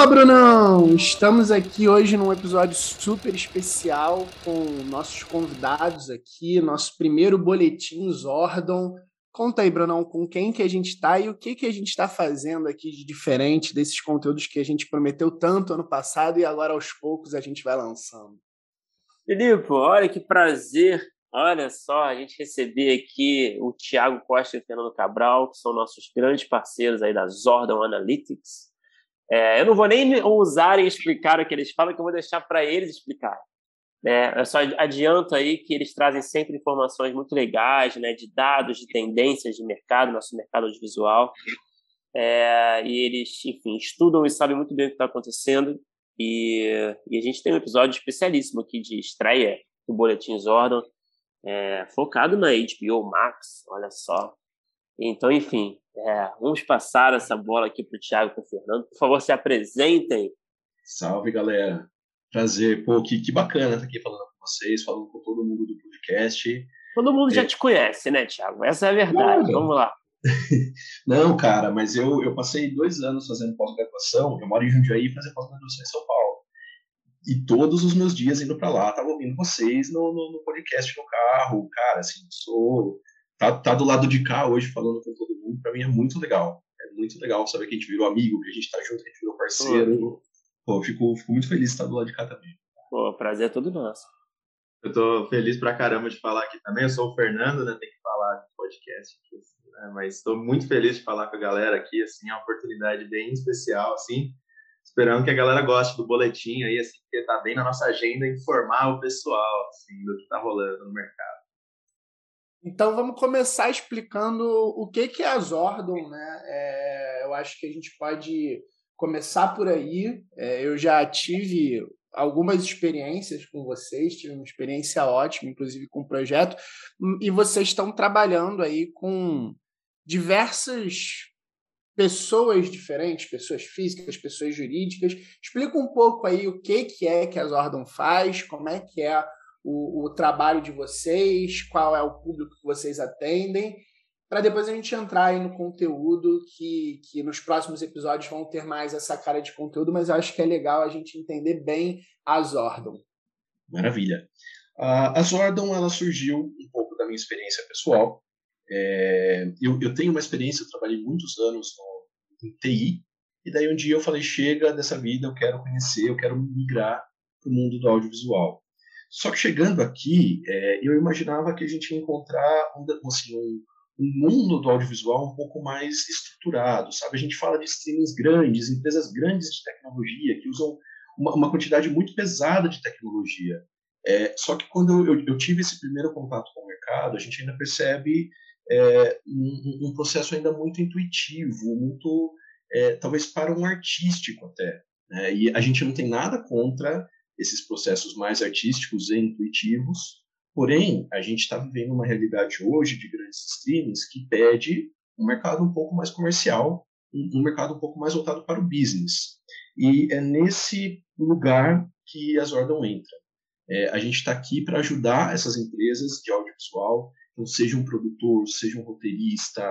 Fala, Brunão! Estamos aqui hoje num episódio super especial com nossos convidados aqui, nosso primeiro boletim Zordon. Conta aí, Brunão, com quem que a gente está e o que que a gente está fazendo aqui de diferente desses conteúdos que a gente prometeu tanto ano passado e agora aos poucos a gente vai lançando. Filipe, olha que prazer Olha só, a gente receber aqui o Thiago Costa e o Fernando Cabral, que são nossos grandes parceiros aí da Zordon Analytics. É, eu não vou nem usar e explicar o que eles falam, que eu vou deixar para eles explicar. É, eu só adianto aí que eles trazem sempre informações muito legais, né, de dados, de tendências de mercado, nosso mercado audiovisual. É, e eles, enfim, estudam e sabem muito bem o que está acontecendo. E, e, a gente tem um episódio especialíssimo aqui de estreia do Boletim Zordon, é, focado na HBO Max, olha só. Então, enfim, é, vamos passar essa bola aqui para o Thiago e para o Fernando. Por favor, se apresentem. Salve, galera. Prazer. Pô, que, que bacana estar aqui falando com vocês, falando com todo mundo do podcast. Todo mundo é... já te conhece, né, Thiago? Essa é a verdade. Vamos lá. Não, cara, mas eu, eu passei dois anos fazendo pós-graduação. Eu moro em Jundiaí e fazia pós-graduação em São Paulo. E todos os meus dias indo para lá, tava ouvindo vocês no, no, no, podcast no carro. Cara, assim, sou. Tá, tá do lado de cá hoje falando com todo mundo, para mim é muito legal. É muito legal saber que a gente virou amigo, que a gente tá junto, que a gente virou parceiro. Pô, fico, fico muito feliz de estar do lado de cá também. Pô, prazer é todo nosso. Eu tô feliz pra caramba de falar aqui também. Eu sou o Fernando, né? Tem que falar do podcast aqui, assim, né? Mas estou muito feliz de falar com a galera aqui, assim, é uma oportunidade bem especial, assim. Esperando que a galera goste do boletim aí, assim, porque tá bem na nossa agenda informar o pessoal, assim, do que tá rolando no mercado. Então vamos começar explicando o que, que é a Zordon, né? É, eu acho que a gente pode começar por aí. É, eu já tive algumas experiências com vocês, tive uma experiência ótima, inclusive com o projeto, e vocês estão trabalhando aí com diversas pessoas diferentes, pessoas físicas, pessoas jurídicas. Explica um pouco aí o que, que é que a Zordon faz, como é que é o, o trabalho de vocês, qual é o público que vocês atendem, para depois a gente entrar aí no conteúdo que, que nos próximos episódios vão ter mais essa cara de conteúdo, mas eu acho que é legal a gente entender bem a Zordon. Maravilha. a Zordon ela surgiu um pouco da minha experiência pessoal. É, eu, eu, tenho uma experiência, eu trabalhei muitos anos no em TI, e daí um dia eu falei, chega dessa vida, eu quero conhecer, eu quero migrar para o mundo do audiovisual. Só que chegando aqui, é, eu imaginava que a gente ia encontrar um, assim, um, um, mundo do audiovisual um pouco mais estruturado, sabe? A gente fala de streamings grandes, empresas grandes de tecnologia que usam uma, uma quantidade muito pesada de tecnologia. É, só que quando eu, eu, tive esse primeiro contato com o mercado, a gente ainda percebe é, um, um, processo ainda muito intuitivo, muito é, talvez para um artístico até. Né? E a gente não tem nada contra esses processos mais artísticos e intuitivos, porém a gente está vivendo uma realidade hoje de grandes streamings que pede um mercado um pouco mais comercial, um, um mercado um pouco mais voltado para o business. E é nesse lugar que a Zordon entra. É, a gente está aqui para ajudar essas empresas de audiovisual então, seja um produtor, seja um roteirista,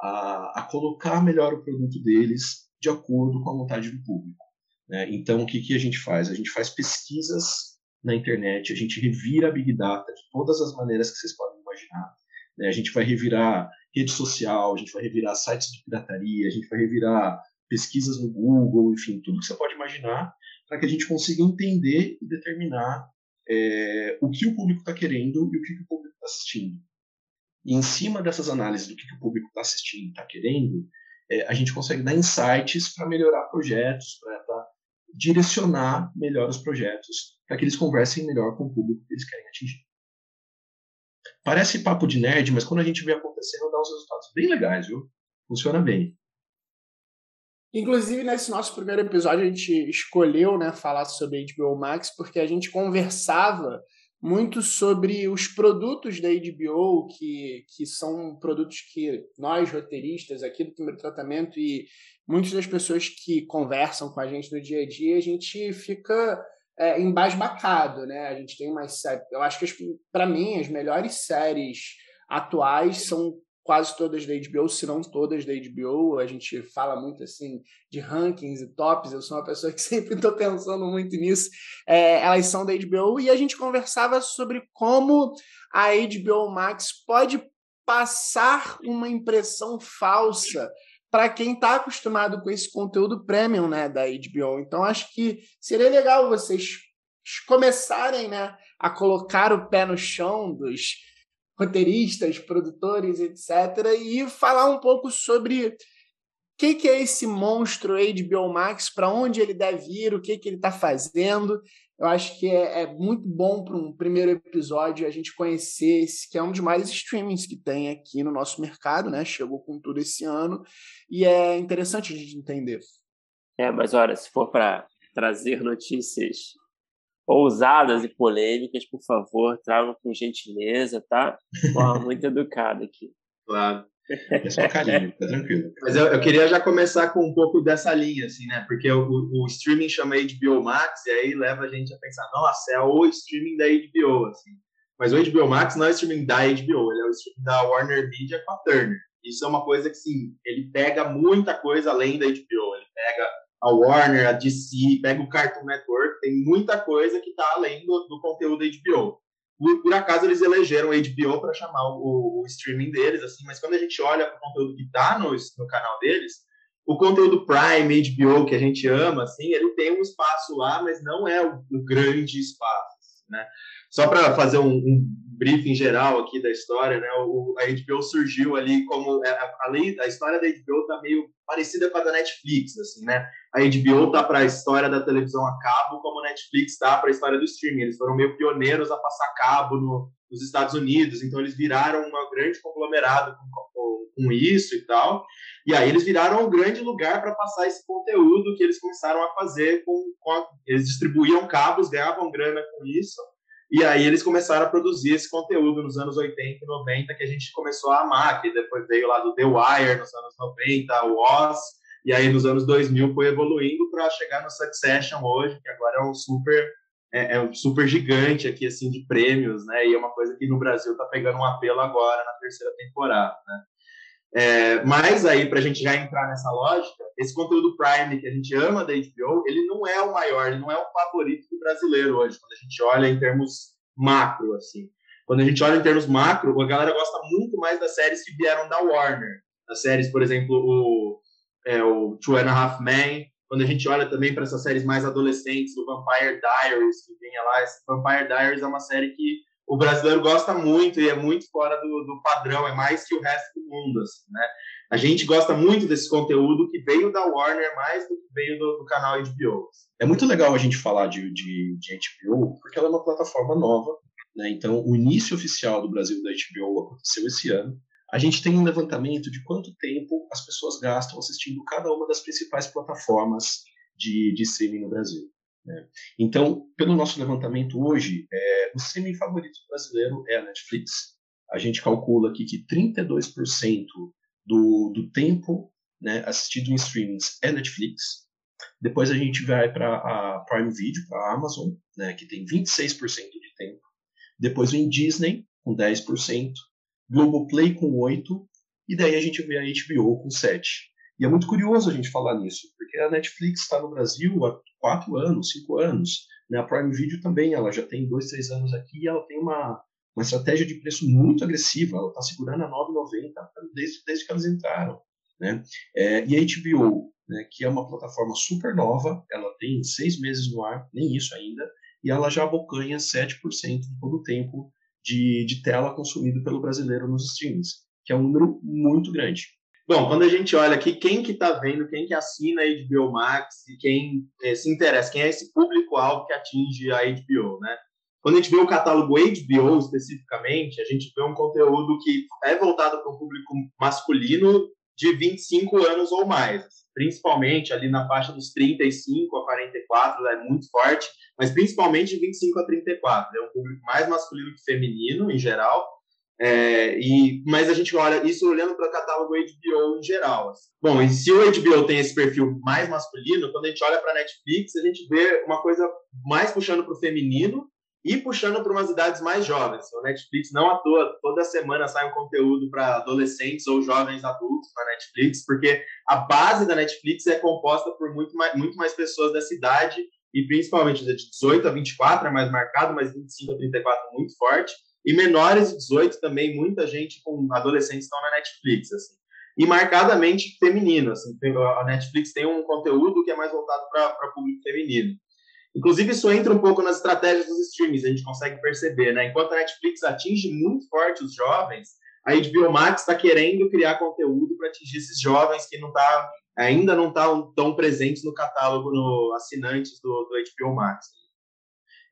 a, a colocar melhor o produto deles de acordo com a vontade do público. Né? Então, o que, que a gente faz? A gente faz pesquisas na internet, a gente revira a Big Data de todas as maneiras que vocês podem imaginar. Né? A gente vai revirar rede social, a gente vai revirar sites de pirataria, a gente vai revirar pesquisas no Google, enfim, tudo que você pode imaginar, para que a gente consiga entender e determinar é, o que o público está querendo e o que, que o público está assistindo. E em cima dessas análises do que, que o público está assistindo, está querendo, é, a gente consegue dar insights para melhorar projetos, para direcionar melhor os projetos, para que eles conversem melhor com o público que eles querem atingir. Parece papo de nerd, mas quando a gente vê acontecendo, dá uns resultados bem legais, viu? Funciona bem. Inclusive, nesse nosso primeiro episódio, a gente escolheu né, falar sobre HBO Max porque a gente conversava muito sobre os produtos da HBO, que, que são produtos que nós, roteiristas aqui do primeiro tratamento, e muitas das pessoas que conversam com a gente no dia a dia, a gente fica é, embasbacado, né? A gente tem umas séries. Eu acho que, para mim, as melhores séries atuais são quase todas da HBO, se não todas da HBO. A gente fala muito assim de rankings e tops. Eu sou uma pessoa que sempre estou pensando muito nisso. É, elas são da HBO e a gente conversava sobre como a HBO Max pode passar uma impressão falsa para quem está acostumado com esse conteúdo premium né, da HBO. Então, acho que seria legal vocês começarem né, a colocar o pé no chão dos roteiristas, produtores, etc., e falar um pouco sobre o que, que, é esse monstro HBO Max, para onde ele deve ir, o que, que ele está fazendo. Eu acho que é, é muito bom para um primeiro episódio a gente conhecer esse, que é um dos mais streamings que tem aqui no nosso mercado, né? Chegou com tudo esse ano e é interessante a gente entender. É, mas olha, se for para trazer notícias ousadas e polêmicas, por favor, tragam com gentileza, tá? Forma muito educada aqui. Claro. É só carinho, tá tranquilo. Mas eu, eu, queria já começar com um pouco dessa linha, assim, né? Porque o, o, streaming chama HBO Max e aí leva a gente a pensar, nossa, é o streaming da HBO, assim. Mas o HBO Max não é o streaming da HBO, ele é o streaming da Warner Media com a Turner. Isso é uma coisa que, sim, ele pega muita coisa além da HBO. Ele pega a Warner, a DC, pega o Cartoon Network, tem muita coisa que está além do, do conteúdo HBO por, por acaso eles elegeram a HBO para chamar o, o, streaming deles, assim, mas quando a gente olha para o conteúdo que está no, no canal deles, o conteúdo Prime, HBO, que a gente ama, assim, ele tem um espaço lá, mas não é o, o grande espaço, né? Só para fazer um, um, briefing geral aqui da história, né? O, a HBO surgiu ali como é, a, a, a história da HBO tá meio parecida com a da Netflix, assim, né? A HBO tá para a história da televisão a cabo, como a Netflix tá para a história do streaming. Eles foram meio pioneiros a passar cabo no, nos Estados Unidos, então eles viraram um grande conglomerado com, com, com isso e tal. E aí eles viraram um grande lugar para passar esse conteúdo que eles começaram a fazer com, com a, eles distribuíam cabos, ganhavam grana com isso e aí eles começaram a produzir esse conteúdo nos anos 80 e 90 que a gente começou a amar, que depois veio lá do The Wire nos anos 90, o Oz, e aí nos anos 2000 foi evoluindo para chegar no Succession hoje, que agora é um super é, é, um super gigante aqui assim de prêmios, né? E é uma coisa que no Brasil está pegando um apelo agora na terceira temporada, né? É, mas aí, para a gente já entrar nessa lógica, esse conteúdo Prime que a gente ama da HBO, ele não é o maior, ele não é o favorito do brasileiro hoje, quando a gente olha em termos macro, assim. Quando a gente olha em termos macro, a galera gosta muito mais das séries que vieram da Warner. Das séries, por exemplo, o, é, o Two and a Half Men. Quando a gente olha também para essas séries mais adolescentes, o Vampire Diaries, que vinha lá. Esse Vampire Diaries é uma série que o brasileiro gosta muito e é muito fora do, do padrão, é mais que o resto do mundo, assim, né? A gente gosta muito desse conteúdo que veio da Warner mais do que veio do, do canal HBO. É muito legal a gente falar de, de, de HBO, porque ela é uma plataforma nova, né? Então, o início oficial do Brasil da HBO aconteceu esse ano. A gente tem um levantamento de quanto tempo as pessoas gastam assistindo cada uma das principais plataformas de, de streaming no Brasil. Né? Então, pelo nosso levantamento hoje, é, o semi-favorito brasileiro é a Netflix. A gente calcula aqui que 32% do, do tempo né, assistido em streamings é Netflix. Depois a gente vai para a Prime Video, para a Amazon, né, que tem 26% de tempo. Depois vem Disney, com 10%, Globoplay com 8%, e daí a gente vê a HBO com 7%. E é muito curioso a gente falar nisso, porque a Netflix está no Brasil há quatro anos, cinco anos. Né? A Prime Video também, ela já tem dois, três anos aqui e ela tem uma, uma estratégia de preço muito agressiva. Ela está segurando a 9,90 desde, desde que elas entraram. Né? É, e a HBO, né, que é uma plataforma super nova, ela tem seis meses no ar, nem isso ainda, e ela já abocanha 7% de todo o tempo de, de tela consumido pelo brasileiro nos streams, que é um número muito grande. Bom, quando a gente olha aqui, quem que está vendo, quem que assina a HBO Max e quem é, se interessa, quem é esse público-alvo que atinge a HBO, né? Quando a gente vê o catálogo HBO especificamente, a gente vê um conteúdo que é voltado para o público masculino de 25 anos ou mais, principalmente ali na faixa dos 35 a 44, é muito forte, mas principalmente de 25 a 34. É um público mais masculino que feminino, em geral, é, e, mas a gente olha isso olhando para o catálogo HBO em geral. Assim. Bom, e se o HBO tem esse perfil mais masculino, quando a gente olha para a Netflix, a gente vê uma coisa mais puxando para o feminino e puxando para umas idades mais jovens. O Netflix não à toa, toda semana sai um conteúdo para adolescentes ou jovens adultos na Netflix, porque a base da Netflix é composta por muito mais, muito mais pessoas dessa idade, e principalmente de 18 a 24 é mais marcado, mas 25 a 34 muito forte, e menores de 18 também, muita gente com adolescentes estão na Netflix, assim. E marcadamente feminino, assim, a Netflix tem um conteúdo que é mais voltado para público feminino. Inclusive, isso entra um pouco nas estratégias dos streams, a gente consegue perceber, né? Enquanto a Netflix atinge muito forte os jovens, a HBO Max está querendo criar conteúdo para atingir esses jovens que não tá, ainda não estão tá tão presentes no catálogo, no assinantes do, do HBO Max.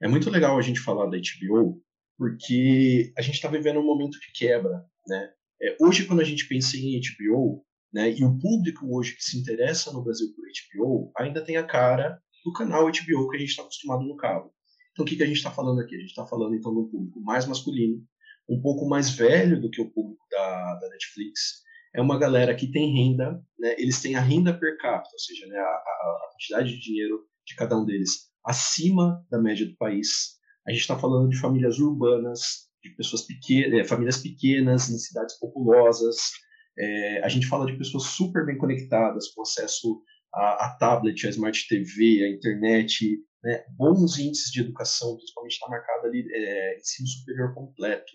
É muito legal a gente falar da HBO, porque a gente está vivendo um momento de quebra, né? É, hoje, quando a gente pensa em HBO, né, e o público hoje que se interessa no Brasil por HBO ainda tem a cara do canal HBO que a gente está acostumado no cabo. Então, o que, que a gente está falando aqui? A gente está falando, então, de um público mais masculino, um pouco mais velho do que o público da, da Netflix. É uma galera que tem renda, né? eles têm a renda per capita, ou seja, né, a, a, quantidade de dinheiro de cada um deles acima da média do país. A gente está falando de famílias urbanas, de pessoas pequenas, é, famílias pequenas em cidades populosas. É, a gente fala de pessoas super bem conectadas, com acesso a, a tablet, a smart TV, a internet, né, bons índices de educação, principalmente está marcado ali é, ensino superior completo,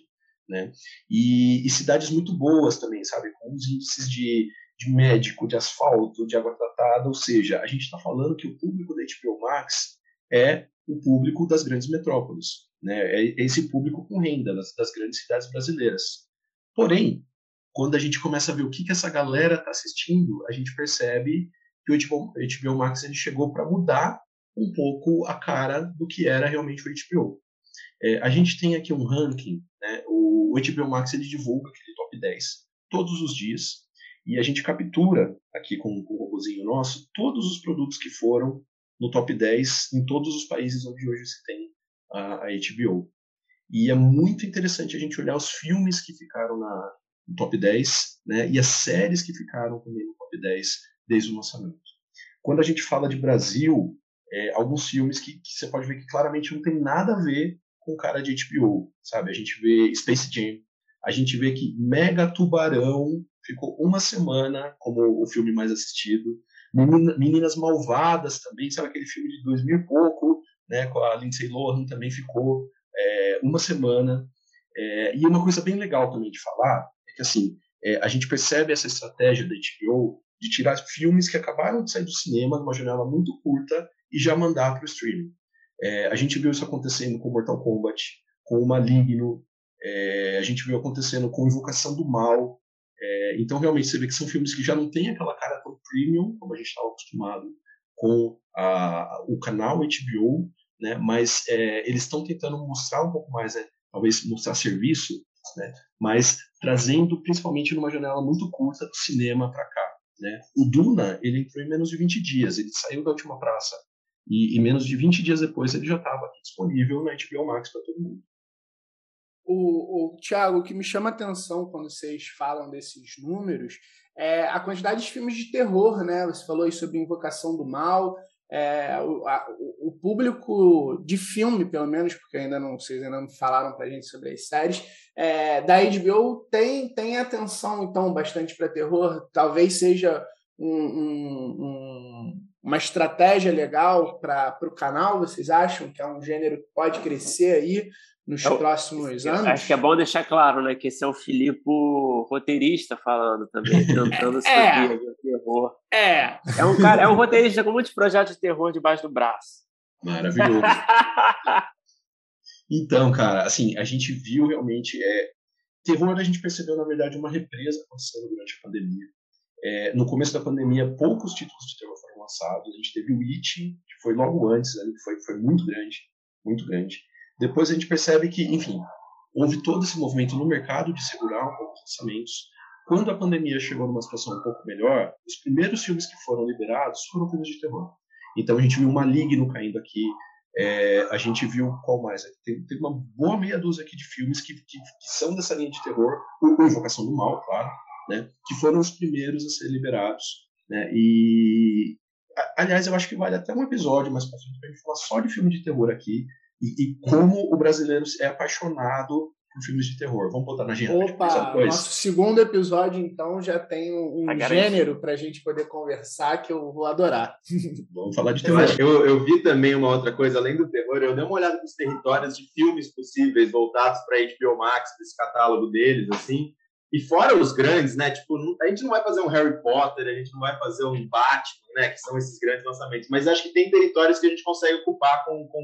né, e, e, cidades muito boas também, sabe, com os índices de, de médico, de asfalto, de água tratada, ou seja, a gente está falando que o público da HBO Max é o público das grandes metrópoles, né, é esse público com renda das, das grandes cidades brasileiras. Porém, quando a gente começa a ver o que, que essa galera está assistindo, a gente percebe que o HBO, HBO Max ele chegou para mudar um pouco a cara do que era realmente o HBO. É, a gente tem aqui um ranking, né? o, o HBO Max ele divulga aquele top 10 todos os dias, e a gente captura aqui com, com o robôzinho nosso todos os produtos que foram no top 10 em todos os países onde hoje se tem a, a HBO. E é muito interessante a gente olhar os filmes que ficaram na, no top 10 né, e as séries que ficaram também no top 10 desde o lançamento. Quando a gente fala de Brasil, é, alguns filmes que, que, você pode ver que claramente não tem nada a ver com o cara de HBO, sabe? A gente vê Space Jam, a gente vê que Mega Tubarão ficou uma semana como o filme mais assistido. Meninas Malvadas também, sabe aquele filme de 2000 e pouco, né, com a Lindsay Lohan também ficou é, uma semana. É, e uma coisa bem legal também de falar é que assim é, a gente percebe essa estratégia da HBO de tirar filmes que acabaram de sair do cinema numa janela muito curta e já mandar para o streaming. É, a gente viu isso acontecendo com Mortal Kombat, com o Maligno, é, a gente viu acontecendo com Invocação do Mal. É, então, realmente, você vê que são filmes que já não têm aquela cara premium, como a gente estava acostumado com a, o canal HBO, né? mas é, eles estão tentando mostrar um pouco mais, né? talvez mostrar serviço, né? mas trazendo principalmente numa janela muito curta do cinema para cá. Né? O Duna, ele entrou em menos de 20 dias, ele saiu da última praça. E, e menos de 20 dias depois ele já estava disponível na HBO Max para todo mundo. O, o Thiago, o que me chama atenção quando vocês falam desses números é a quantidade de filmes de terror, né? Você falou aí sobre Invocação do Mal, é, o, a, o, público de filme, pelo menos, porque ainda não vocês ainda não falaram para a gente sobre as séries, é, da HBO tem, tem atenção, então, bastante para terror. Talvez seja um, um, um, uma estratégia legal para o canal, vocês acham que é um gênero que pode crescer aí nos eu, próximos anos? Acho que é bom deixar claro né, que esse é o Filipe roteirista falando também, tentando é, subir o terror. É. É um, cara, é um roteirista com muitos projetos de terror debaixo do braço. Maravilhoso. então, cara, assim, a gente viu realmente. É, terror a gente percebeu, na verdade, uma represa acontecendo durante a pandemia. É, no começo da pandemia, poucos títulos de terror foram lançados. A gente teve o It, que foi logo antes, né, que foi, foi muito grande, muito grande. Depois a gente percebe que, enfim, houve todo esse movimento no mercado de segurar um pouco os lançamentos. Quando a pandemia chegou numa situação um pouco melhor, os primeiros filmes que foram liberados foram filmes de terror. Então a gente viu Maligno caindo aqui, é, a gente viu qual mais? Tem, tem, uma boa meia dúzia aqui de filmes que, que, que, são dessa linha de terror, o Invocação do Mal, claro, né, que foram os primeiros a ser liberados. Né, e, aliás, eu acho que vale até um episódio mais pra frente pra gente falar só de filme de terror aqui, E, e como o brasileiro é apaixonado por filmes de terror. Vamos botar na agenda. Opa, nosso segundo episódio, então, já tem um, um gênero para a gente poder conversar que eu vou adorar. Vamos falar de terror. Eu, eu, vi também uma outra coisa, além do terror, eu dei uma olhada nos territórios de filmes possíveis voltados para HBO Max, desse catálogo deles, assim. E fora os grandes, né? Tipo, a gente não vai fazer um Harry Potter, a gente não vai fazer um Batman, né? Que são esses grandes lançamentos. Mas acho que tem territórios que a gente consegue ocupar com, com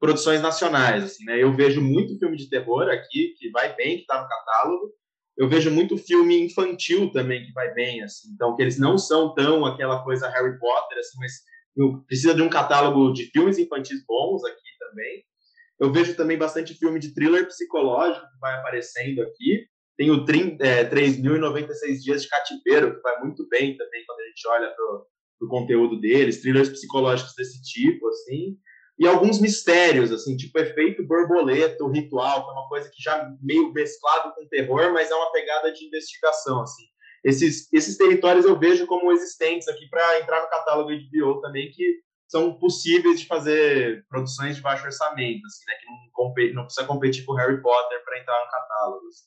produções nacionais. Assim, né? Eu vejo muito filme de terror aqui, que vai bem, que está no catálogo. Eu vejo muito filme infantil também, que vai bem. Assim, então, que eles não são tão aquela coisa Harry Potter, assim, mas precisa de um catálogo de filmes infantis bons aqui também. Eu vejo também bastante filme de thriller psicológico que vai aparecendo aqui. Tem o é, 3.096 Dias de Cativeiro, que vai muito bem também quando a gente olha para o conteúdo deles, thrillers psicológicos desse tipo, assim e alguns mistérios, assim, tipo efeito borboleta, o ritual, que é uma coisa que já meio mesclado com terror, mas é uma pegada de investigação, assim. Esses, esses territórios eu vejo como existentes aqui para entrar no catálogo HBO também, que são possíveis de fazer produções de baixo orçamento, assim, né, que não, não precisa competir com Harry Potter para entrar no catálogo. Assim.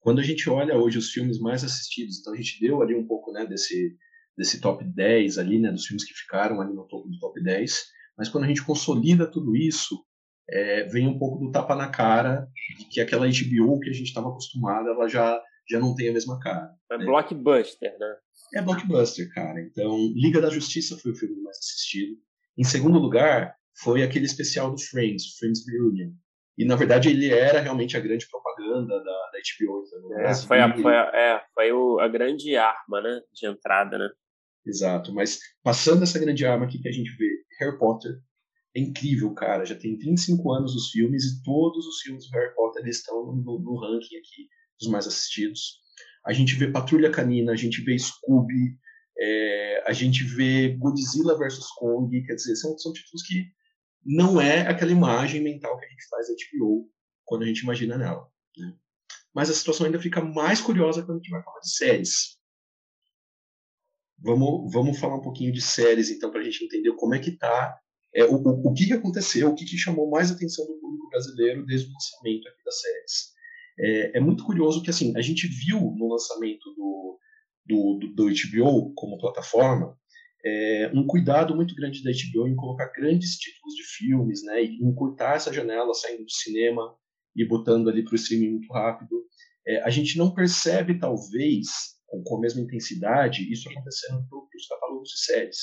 Quando a gente olha hoje os filmes mais assistidos, então a gente deu ali um pouco, né, desse, desse top 10 ali, né, dos filmes que ficaram ali no topo do top 10, mas quando a gente consolida tudo isso, é, vem um pouco do tapa na cara de que aquela HBO que a gente estava acostumado, ela já, já não tem a mesma cara. É né? blockbuster, né? É blockbuster, cara. Então, Liga da Justiça foi o filme mais assistido. Em segundo lugar, foi aquele especial do Friends, Friends Reunion. E, na verdade, ele era realmente a grande propaganda da, da HBO. Então, é, foi, a, foi, a, é, foi o, a grande arma né, de entrada, né? Exato, mas passando essa grande arma aqui que a gente vê, Harry Potter é incrível, cara. Já tem 35 anos os filmes e todos os filmes do Harry Potter estão no, no ranking aqui dos mais assistidos. A gente vê Patrulha Canina, a gente vê Scooby, é, a gente vê Godzilla vs Kong, quer dizer, são, são títulos que não é aquela imagem mental que a gente faz da HBO quando a gente imagina nela. Né? Mas a situação ainda fica mais curiosa quando a gente vai falar de séries. Vamos, vamos falar um pouquinho de séries, então, para a gente entender como é que está, é, o, o, o, que, aconteceu, o que, que chamou mais atenção do público brasileiro desde o lançamento aqui das séries. É, é muito curioso que, assim, a gente viu no lançamento do, do, do, do HBO como plataforma é, um cuidado muito grande da HBO em colocar grandes títulos de filmes, né, e encurtar essa janela saindo do cinema e botando ali para o streaming muito rápido. É, a gente não percebe, talvez, com, com a mesma intensidade, isso acontecendo para os catálogos de séries.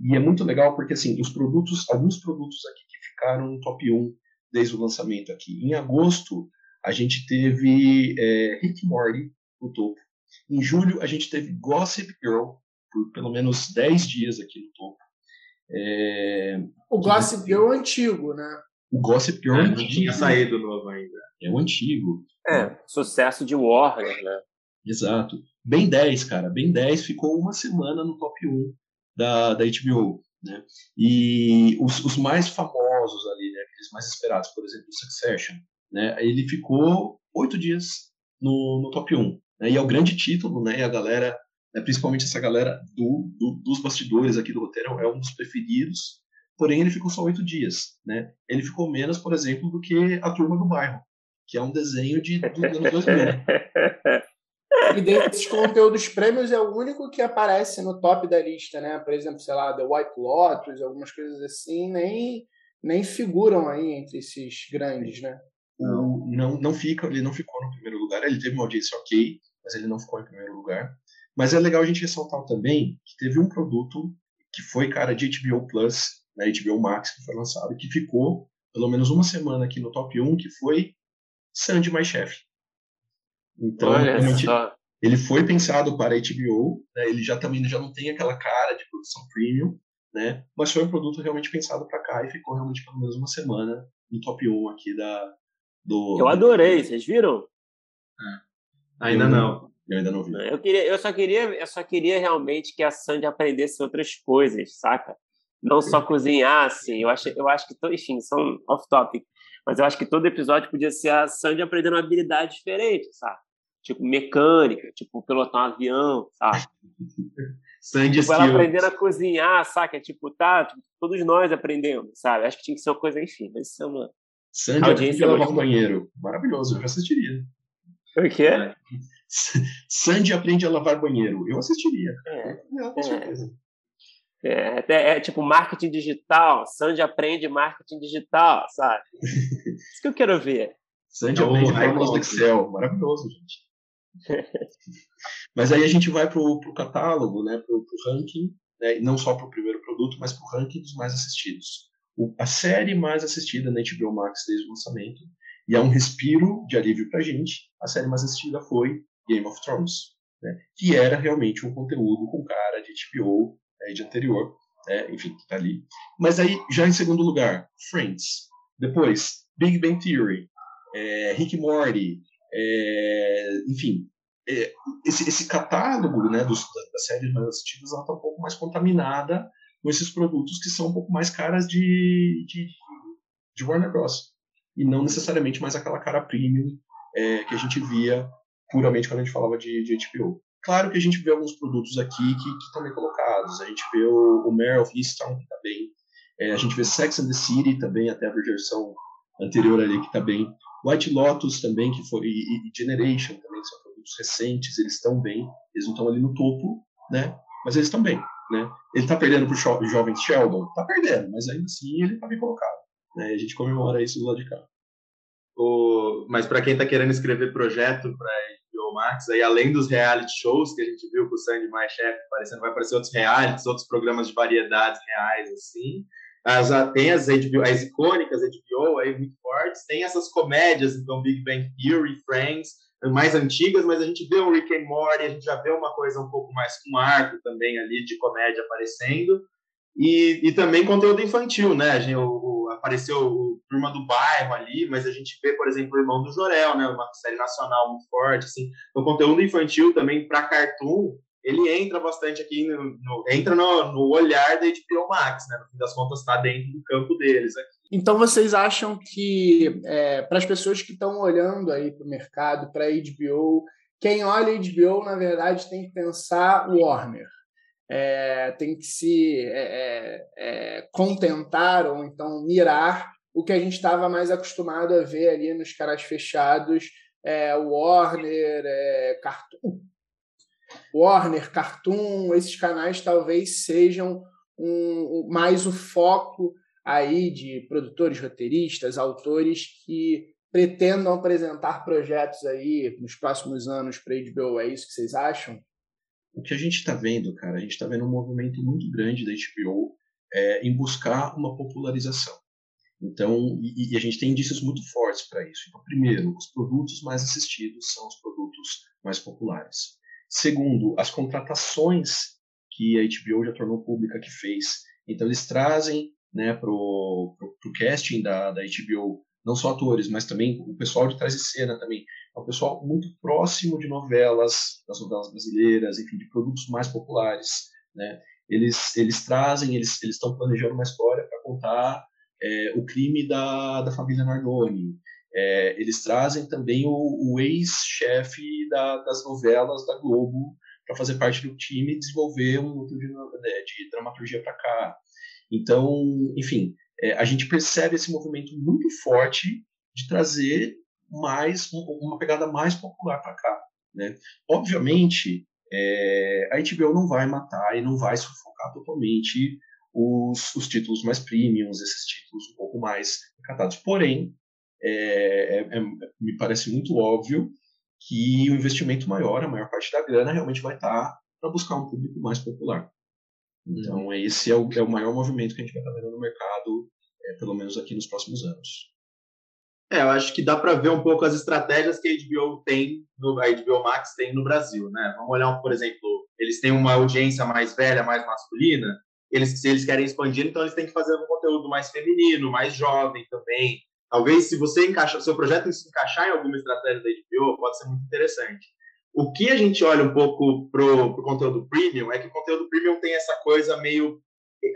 E é muito legal porque, assim, os produtos, alguns produtos aqui que ficaram no top 1 desde o lançamento aqui. Em agosto, a gente teve é, Rick Morty no topo. Em julho, a gente teve Gossip Girl por pelo menos 10 dias aqui no topo. É... O Gossip Girl é antigo, né? O Gossip Girl é, é não tinha saído novo ainda. É o antigo. É, sucesso de Warner, né? Exato. Ben 10, cara. Ben 10 ficou uma semana no top 1 da, da HBO. Né? E os, os mais famosos ali, né, aqueles mais esperados, por exemplo, Succession, né, ele ficou oito dias no, no top 1. Né, e é o grande título, né, e a galera, né, principalmente essa galera do, do, dos bastidores aqui do roteiro, é um dos preferidos, porém ele ficou só oito dias. Né? Ele ficou menos, por exemplo, do que A Turma do Bairro, que é um desenho de, do ano 2000. E desses conteúdos prêmios é o único que aparece no top da lista, né? Por exemplo, sei lá, The White Lotus, algumas coisas assim, nem, nem figuram aí entre esses grandes, né? O, não, não fica, ele não ficou no primeiro lugar, ele teve uma audiência ok, mas ele não ficou em primeiro lugar. Mas é legal a gente ressaltar também que teve um produto que foi, cara, de HBO Plus, né, HBO Max, que foi lançado, que ficou pelo menos uma semana aqui no top 1, que foi Sandy My Chef. Então, Olha só. Ele foi pensado para a HBO, né? ele já também já não tem aquela cara de produção premium, né? mas foi um produto realmente pensado para cá e ficou realmente pelo menos uma semana no top 1 aqui da, do... Eu adorei, vocês viram? É. Ainda eu, não. Eu ainda não vi. Eu, queria, eu, só queria, eu só queria realmente que a Sandy aprendesse outras coisas, saca? Não só cozinhar, assim. Eu acho, eu acho que, enfim, são off-topic. Mas eu acho que todo episódio podia ser a Sandy aprendendo uma habilidade diferente, sabe? Tipo mecânica, tipo pilotar um avião, sabe? Sandy tipo, ela aprendendo a cozinhar, saca? Tipo, tá, tipo, todos nós aprendemos, sabe? Acho que tinha que ser uma coisa, enfim, mas isso é uma. Sandy aprende a lavar o banheiro. Maravilhoso, eu já assistiria. O quê? É. Sandy aprende a lavar banheiro. Eu assistiria. É, é com certeza. É, é, é, tipo marketing digital. Sandy aprende marketing digital, sabe? Isso que eu quero ver. Sandy é aprende fórmulas do Excel. Maravilhoso, gente. Mas aí a gente vai para o catálogo, né, para o ranking, né, não só para o primeiro produto, mas para o ranking dos mais assistidos. O, a série mais assistida na HBO Max desde o lançamento, e é um respiro de alívio para a gente, a série mais assistida foi Game of Thrones, né, que era realmente um conteúdo com cara de HBO né, de anterior, né, enfim, que está ali. Mas aí, já em segundo lugar, Friends. Depois, Big Bang Theory, é, Rick Morty, é, enfim, é, esse, esse, catálogo né, dos, das séries mais assistidas está um pouco mais contaminada com esses produtos que são um pouco mais caras de, de, de Warner Bros. E não necessariamente mais aquela cara premium é, que a gente via puramente quando a gente falava de, de HBO. Claro que a gente vê alguns produtos aqui que, que estão bem colocados. A gente vê o, o Mare of Easttown, que está bem. É, a gente vê Sex and the City também, até a versão anterior ali, que está bem. White Lotus também, que foi, e, e Generation também, são produtos recentes, eles estão bem, eles não estão ali no topo, né? Mas eles estão bem, né? Ele está perdendo para o jovem Sheldon? Está perdendo, mas ainda assim ele está bem colocado. Né? A gente comemora isso do lado de cá. O... Mas para quem está querendo escrever projeto para HBO Max, aí além dos reality shows que a gente viu com o Sandy Mais Chef vai aparecer outros realities, outros programas de variedades reais, assim as, tem as, HBO, as icônicas HBO aí muito fortes, tem essas comédias, então Big Bang Theory, Friends, mais antigas, mas a gente vê um Rick and Morty, a gente já vê uma coisa um pouco mais com arco também ali de comédia aparecendo, e, e também conteúdo infantil, né? A gente, o, o, apareceu o Turma do Bairro ali, mas a gente vê, por exemplo, o Irmão do Jorel, né? Uma série nacional muito forte, assim. Então, conteúdo infantil também para cartoon, ele entra bastante aqui, no, no, entra no, no, olhar da HBO Max, né? No fim das contas, está dentro do campo deles aqui. Então, vocês acham que, é, para as pessoas que estão olhando aí para o mercado, para a HBO, quem olha HBO, na verdade, tem que pensar Warner. É, tem que se é, é, é contentar ou então mirar o que a gente estava mais acostumado a ver ali nos caras fechados, é, Warner, Cartoon, Warner, Cartoon, esses canais talvez sejam um, mais o foco aí de produtores, roteiristas, autores que pretendam apresentar projetos aí nos próximos anos para a HBO. É isso que vocês acham? O que a gente está vendo, cara, a gente está vendo um movimento muito grande da HBO é, em buscar uma popularização. Então, e, e a gente tem indícios muito fortes para isso. Então, primeiro, os produtos mais assistidos são os produtos mais populares. Segundo, as contratações que a HBO já tornou pública que fez. Então eles trazem né, para o casting da, da HBO não só atores, mas também o pessoal de trás de cena também. É um pessoal muito próximo de novelas, das novelas brasileiras, enfim, de produtos mais populares. Né? Eles, eles trazem, eles estão planejando uma história para contar é, o crime da, da família Nardoni. É, eles trazem também o, o ex-chefe da, das novelas da Globo para fazer parte do time e desenvolver um núcleo de, né, de dramaturgia para cá. Então, enfim, é, a gente percebe esse movimento muito forte de trazer mais uma pegada mais popular para cá. Né? Obviamente, é, a HBO não vai matar e não vai sufocar totalmente os, os títulos mais premiums, esses títulos um pouco mais recatados. Porém, é, é, é, me parece muito óbvio que o investimento maior, a maior parte da grana, realmente vai estar para buscar um público mais popular. Então, uhum. esse é o, é o maior movimento que a gente vai estar vendo no mercado, é, pelo menos aqui nos próximos anos. É, eu acho que dá para ver um pouco as estratégias que a HBO tem, no, a HBO Max tem no Brasil, né? Vamos olhar, por exemplo, eles têm uma audiência mais velha, mais masculina, eles, se eles querem expandir, então eles têm que fazer um conteúdo mais feminino, mais jovem também, Talvez, se você encaixar, seu projeto se encaixar em alguma estratégia da HBO, pode ser muito interessante. O que a gente olha um pouco pro, pro conteúdo premium é que o conteúdo premium tem essa coisa meio.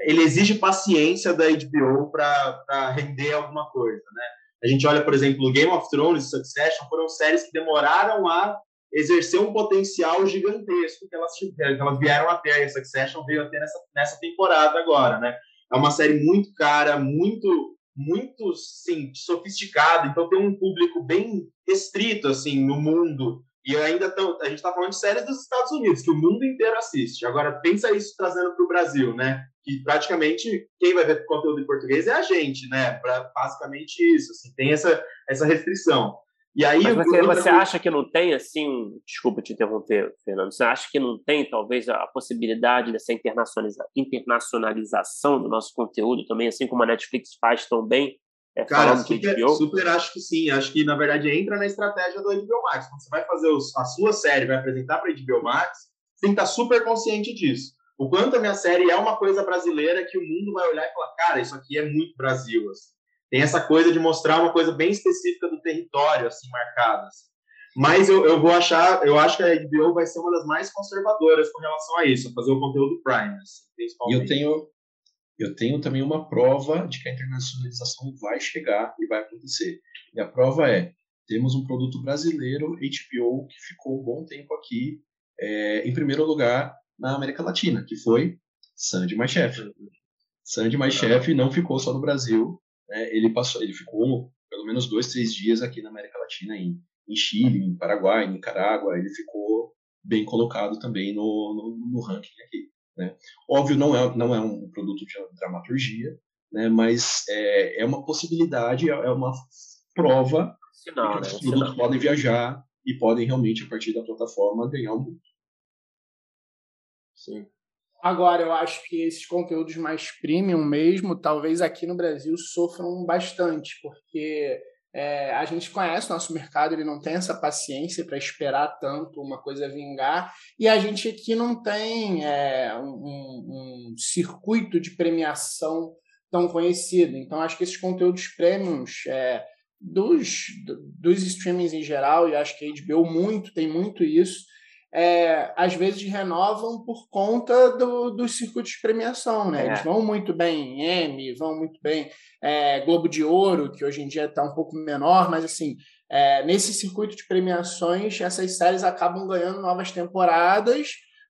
Ele exige paciência da HBO para render alguma coisa, né? A gente olha, por exemplo, Game of Thrones e Succession foram séries que demoraram a exerceu um potencial gigantesco que elas, que elas vieram a ter. A Succession veio a ter nessa, nessa temporada agora, né? É uma série muito cara, muito muito sim, sofisticada, então tem um público bem restrito assim no mundo. E ainda tão, a gente está falando de séries dos Estados Unidos, que o mundo inteiro assiste. Agora, pensa isso trazendo para o Brasil, né? Que praticamente quem vai ver conteúdo em português é a gente, né? Pra, basicamente isso. Assim, tem essa, essa restrição. E aí, Mas você, você acha que não tem, assim, desculpa te interromper, Fernando, você acha que não tem, talvez, a possibilidade dessa internacionaliza internacionalização do nosso conteúdo também, assim como a Netflix faz tão bem, é, Cara, super, super, acho que sim. Acho que, na verdade, entra na estratégia do HBO Max. Quando você vai fazer os, a sua série, vai apresentar para HBO Max, você tem que estar super consciente disso. O quanto a minha série é uma coisa brasileira que o mundo vai olhar e falar, cara, isso aqui é muito Brasil. Assim tem essa coisa de mostrar uma coisa bem específica do território, assim, marcada. Assim. Mas eu, eu vou achar, eu acho que a HBO vai ser uma das mais conservadoras com relação a isso, a fazer o conteúdo Prime, assim, principalmente. E eu tenho, eu tenho também uma prova de que a internacionalização vai chegar e vai acontecer. E a prova é, temos um produto brasileiro, HBO, que ficou um bom tempo aqui, é, em primeiro lugar na América Latina, que foi Sandy My Chef. Sandy My Chef não ficou só no Brasil, né, ele passou, ele ficou pelo menos dois, três dias aqui na América Latina, em, em Chile, em Paraguai, em Nicarágua, ele ficou bem colocado também no, no, no ranking aqui. Né? Óbvio, não é, não é um produto de dramaturgia, né, mas é, é uma possibilidade, é, é uma prova Sinal, que né? os produtos podem viajar e podem realmente, a partir da plataforma, ganhar o mundo. Sim. Agora, eu acho que esses conteúdos mais premium mesmo, talvez aqui no Brasil sofram bastante, porque é, a gente conhece o nosso mercado, ele não tem essa paciência para esperar tanto uma coisa vingar, e a gente aqui não tem é, um, um, circuito de premiação tão conhecido. Então, acho que esses conteúdos premiums é, dos, dos streamings em geral, e acho que a HBO muito, tem muito isso, é, às vezes renovam por conta do, dos circuitos de premiação, né? É. Eles vão muito bem em Emmy, vão muito bem é, Globo de Ouro, que hoje em dia está um pouco menor, mas assim, é, nesse circuito de premiações, essas séries acabam ganhando novas temporadas,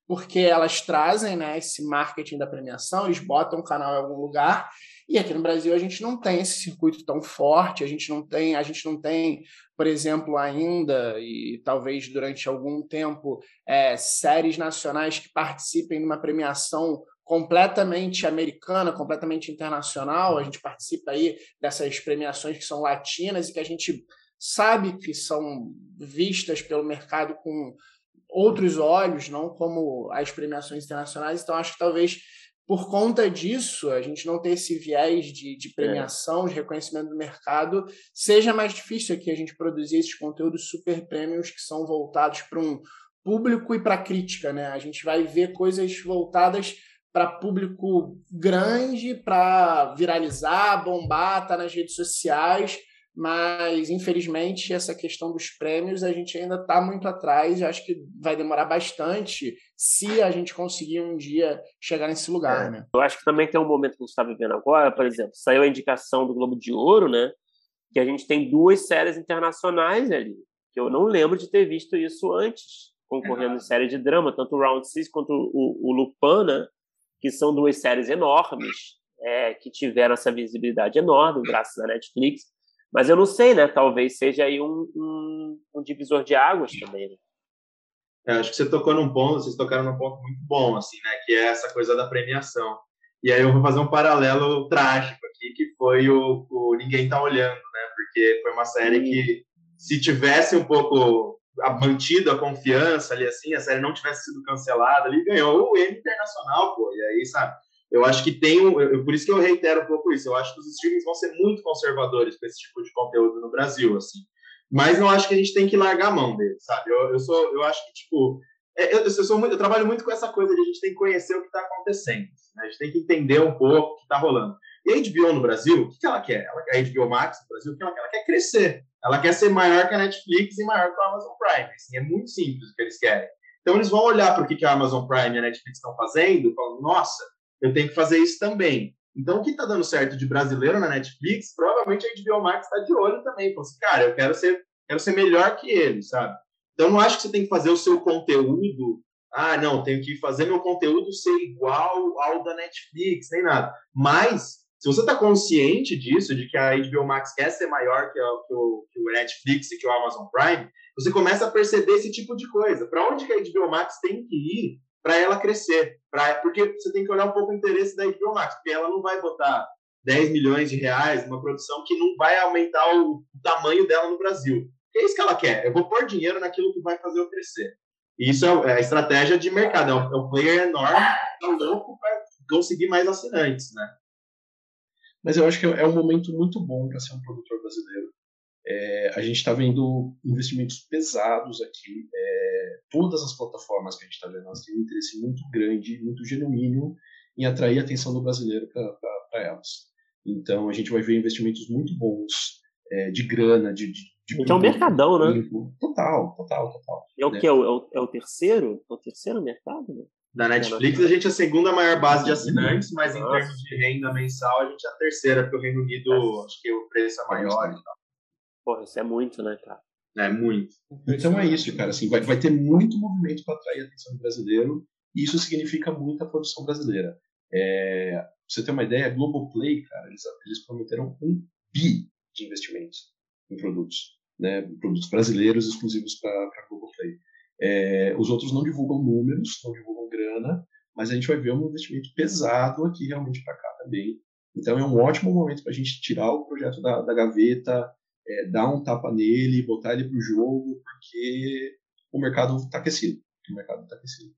porque elas trazem né, esse marketing da premiação, eles botam o canal em algum lugar e aqui no Brasil a gente não tem esse circuito tão forte, a gente não tem, a gente não tem, por exemplo, ainda e talvez durante algum tempo é, séries nacionais que participem de uma premiação completamente americana, completamente internacional. A gente participa aí dessas premiações que são latinas e que a gente sabe que são vistas pelo mercado com outros olhos, não como as premiações internacionais. Então, acho que talvez por conta disso, a gente não ter esse viés de, de premiação, é. de reconhecimento do mercado, seja mais difícil aqui a gente produzir esses conteúdos super premiums que são voltados para um público e para crítica, né? A gente vai ver coisas voltadas para público grande, para viralizar, bombar, tá nas redes sociais, mas infelizmente essa questão dos prêmios a gente ainda está muito atrás. Acho que vai demorar bastante se a gente conseguir um dia chegar nesse lugar, é. né? Eu acho que também tem um momento que a gente está vivendo agora, por exemplo, saiu a indicação do Globo de Ouro, né? Que a gente tem duas séries internacionais ali, que eu não lembro de ter visto isso antes, concorrendo é. em série de drama, tanto o Round Six quanto o, o Lupin, né? Que são duas séries enormes, é, que tiveram essa visibilidade enorme graças à Netflix mas eu não sei, né? Talvez seja aí um, um, um divisor de águas também. Né? É, acho que você tocou num ponto, vocês tocaram num ponto muito bom, assim, né? Que é essa coisa da premiação. E aí eu vou fazer um paralelo trágico aqui, que foi o, o Ninguém Tá Olhando, né? Porque foi uma série que, se tivesse um pouco mantido a confiança ali, assim, a série não tivesse sido cancelada ali, ganhou o Emmy Internacional, pô. E aí, sabe? Eu acho que tem um, por isso que eu reitero um pouco isso. Eu acho que os streamings vão ser muito conservadores com esse tipo de conteúdo no Brasil, assim. Mas não acho que a gente tem que largar a mão dele, sabe? Eu, eu sou, eu acho que tipo, é, eu, eu, sou muito, eu trabalho muito com essa coisa de a gente tem que conhecer o que está acontecendo. Né? A gente tem que entender um pouco o que está rolando. E a HBO no Brasil, o que, que ela quer? Ela, a HBO Max no Brasil, o que ela quer? Ela quer crescer. Ela quer ser maior que a Netflix e maior que a Amazon Prime. Assim, é muito simples o que eles querem. Então eles vão olhar para o que, que a Amazon Prime e a Netflix estão fazendo, falando, nossa, eu tenho que fazer isso também. Então, o que está dando certo de brasileiro na Netflix, provavelmente a HBO Max está de olho também. Falou assim, cara, eu quero ser, quero ser melhor que ele, sabe? Então, não acho que você tem que fazer o seu conteúdo. Ah, não, tenho que fazer meu conteúdo ser igual ao da Netflix, nem nada. Mas, se você está consciente disso, de que a HBO Max quer ser maior que, a, que, o, que o Netflix e que o Amazon Prime, você começa a perceber esse tipo de coisa. Para onde que a HBO Max tem que ir para ela crescer? Pra, porque você tem que olhar um pouco o interesse da HBO Max, porque ela não vai botar 10 milhões de reais numa produção que não vai aumentar o, tamanho dela no Brasil. É isso que ela quer. Eu vou pôr dinheiro naquilo que vai fazer eu crescer. E isso é, é a estratégia de mercado. É um, é player enorme, tá louco para conseguir mais assinantes, né? Mas eu acho que é um momento muito bom para ser um produtor brasileiro. É, a gente está vendo investimentos pesados aqui. É, todas as plataformas que a gente está vendo, elas têm um interesse muito grande, muito genuíno em atrair a atenção do brasileiro para elas. Então a gente vai ver investimentos muito bons é, de grana, de, de, de então é um mercadão, né? Total, total, total. É o né? que é o, é o, terceiro, é o terceiro mercado, né? Da Netflix, a gente é a segunda maior base de assinantes, mas em termos de renda mensal, a gente é a terceira, porque o Reino Unido, acho que o preço é maior e tal. Porra, isso é muito, né, cara? É muito. Então é isso, cara. Assim, vai, vai ter muito movimento para atrair a atenção do brasileiro, e isso significa muita produção brasileira. É, pra você ter uma ideia, a Globoplay, cara, eles, eles prometeram um bi de investimentos em produtos, né? Produtos brasileiros exclusivos para a Globoplay. É, os outros não divulgam números, não divulgam grana, mas a gente vai ver um investimento pesado aqui realmente para cá também. Então é um ótimo momento para a gente tirar o projeto da, da gaveta, é, dar um tapa nele, botar ele para o jogo, porque o mercado está aquecido. O mercado está aquecido.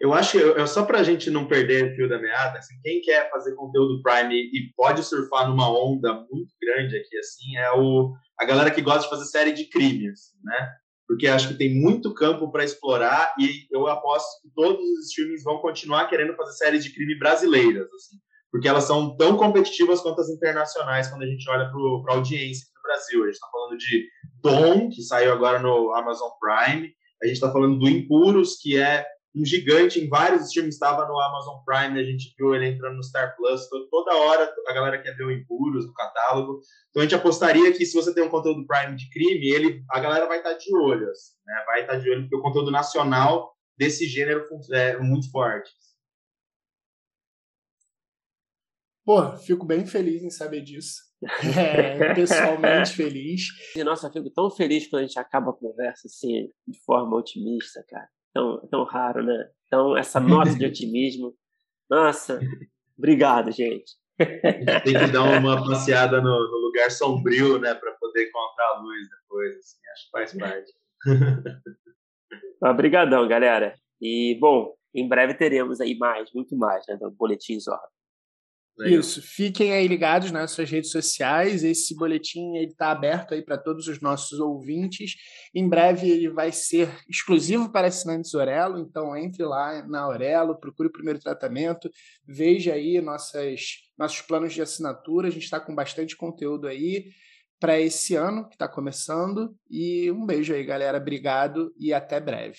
Eu acho que só para a gente não perder o fio da meada, assim, quem quer fazer conteúdo Prime e pode surfar numa onda muito grande aqui, assim, é o, a galera que gosta de fazer série de crimes, assim, né? Porque acho que tem muito campo para explorar e eu aposto que todos os streamings vão continuar querendo fazer séries de crime brasileiras, assim, porque elas são tão competitivas quanto as internacionais quando a gente olha para a audiência no Brasil. A gente está falando de Dom, que saiu agora no Amazon Prime, a gente está falando do Impuros, que é um gigante em vários streams, estava no Amazon Prime, a gente viu ele entrando no Star Plus, toda hora a galera quer ver o Impuros no catálogo. Então a gente apostaria que se você tem um conteúdo Prime de crime, ele, a galera vai estar de olho, assim, né? vai estar de olho, porque o conteúdo nacional desse gênero é muito forte. Pô, fico bem feliz em saber disso. É, pessoalmente feliz. Nossa, fico tão feliz quando a gente acaba a conversa assim, de forma otimista, cara tão, tão raro, né? Então, essa nota de otimismo. Nossa, obrigado, gente. Tem que dar uma passeada no, no lugar sombrio, né, para poder encontrar a luz depois. Assim, acho que faz parte. Obrigadão, galera. E, bom, em breve teremos aí mais, muito mais, né, do Boletim Zorra. Legal. Isso, fiquem aí ligados nas suas redes sociais. Esse boletim está aberto aí para todos os nossos ouvintes. Em breve ele vai ser exclusivo para assinantes Orelo, então entre lá na Orelo, procure o primeiro tratamento, veja aí nossas, nossos planos de assinatura. A gente está com bastante conteúdo aí para esse ano que está começando. E um beijo aí, galera. Obrigado e até breve.